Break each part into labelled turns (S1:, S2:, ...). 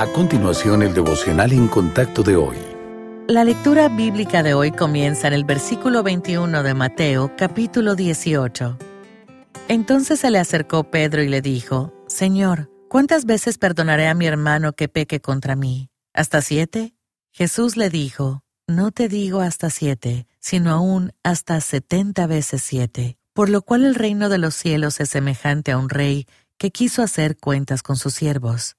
S1: A continuación, el devocional en contacto de hoy.
S2: La lectura bíblica de hoy comienza en el versículo 21 de Mateo, capítulo 18. Entonces se le acercó Pedro y le dijo, Señor, ¿cuántas veces perdonaré a mi hermano que peque contra mí? ¿Hasta siete? Jesús le dijo, No te digo hasta siete, sino aún hasta setenta veces siete, por lo cual el reino de los cielos es semejante a un rey que quiso hacer cuentas con sus siervos.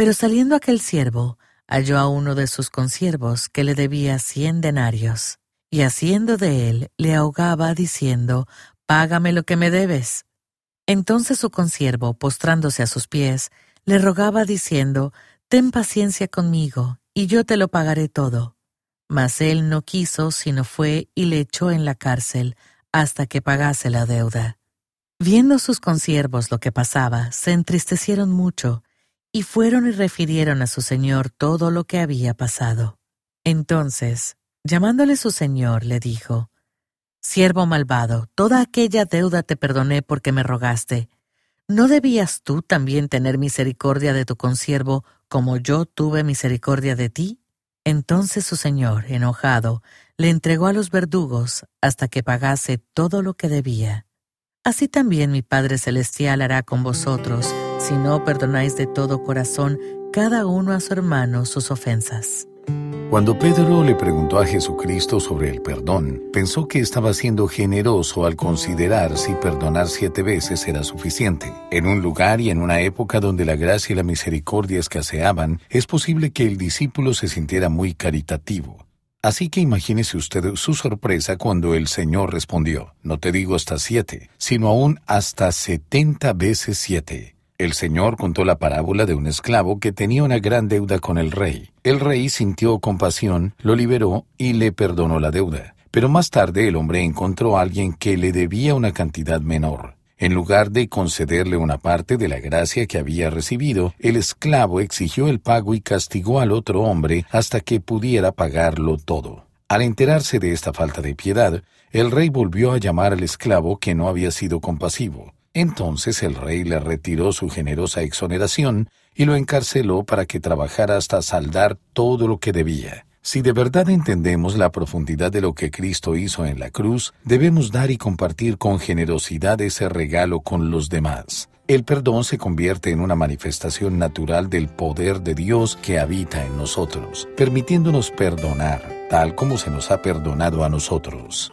S2: Pero saliendo aquel siervo, halló a uno de sus consiervos que le debía cien denarios, y haciendo de él, le ahogaba diciendo, Págame lo que me debes. Entonces su consiervo, postrándose a sus pies, le rogaba diciendo, Ten paciencia conmigo, y yo te lo pagaré todo. Mas él no quiso, sino fue y le echó en la cárcel hasta que pagase la deuda. Viendo sus consiervos lo que pasaba, se entristecieron mucho, y fueron y refirieron a su señor todo lo que había pasado. Entonces, llamándole su señor, le dijo, Siervo malvado, toda aquella deuda te perdoné porque me rogaste. ¿No debías tú también tener misericordia de tu consiervo como yo tuve misericordia de ti? Entonces su señor, enojado, le entregó a los verdugos hasta que pagase todo lo que debía. Así también mi Padre Celestial hará con vosotros, si no perdonáis de todo corazón cada uno a su hermano sus ofensas.
S1: Cuando Pedro le preguntó a Jesucristo sobre el perdón, pensó que estaba siendo generoso al considerar si perdonar siete veces era suficiente. En un lugar y en una época donde la gracia y la misericordia escaseaban, es posible que el discípulo se sintiera muy caritativo. Así que imagínese usted su sorpresa cuando el Señor respondió, no te digo hasta siete, sino aún hasta setenta veces siete. El Señor contó la parábola de un esclavo que tenía una gran deuda con el rey. El rey sintió compasión, lo liberó y le perdonó la deuda. Pero más tarde el hombre encontró a alguien que le debía una cantidad menor. En lugar de concederle una parte de la gracia que había recibido, el esclavo exigió el pago y castigó al otro hombre hasta que pudiera pagarlo todo. Al enterarse de esta falta de piedad, el rey volvió a llamar al esclavo que no había sido compasivo. Entonces el rey le retiró su generosa exoneración y lo encarceló para que trabajara hasta saldar todo lo que debía. Si de verdad entendemos la profundidad de lo que Cristo hizo en la cruz, debemos dar y compartir con generosidad ese regalo con los demás. El perdón se convierte en una manifestación natural del poder de Dios que habita en nosotros, permitiéndonos perdonar, tal como se nos ha perdonado a nosotros.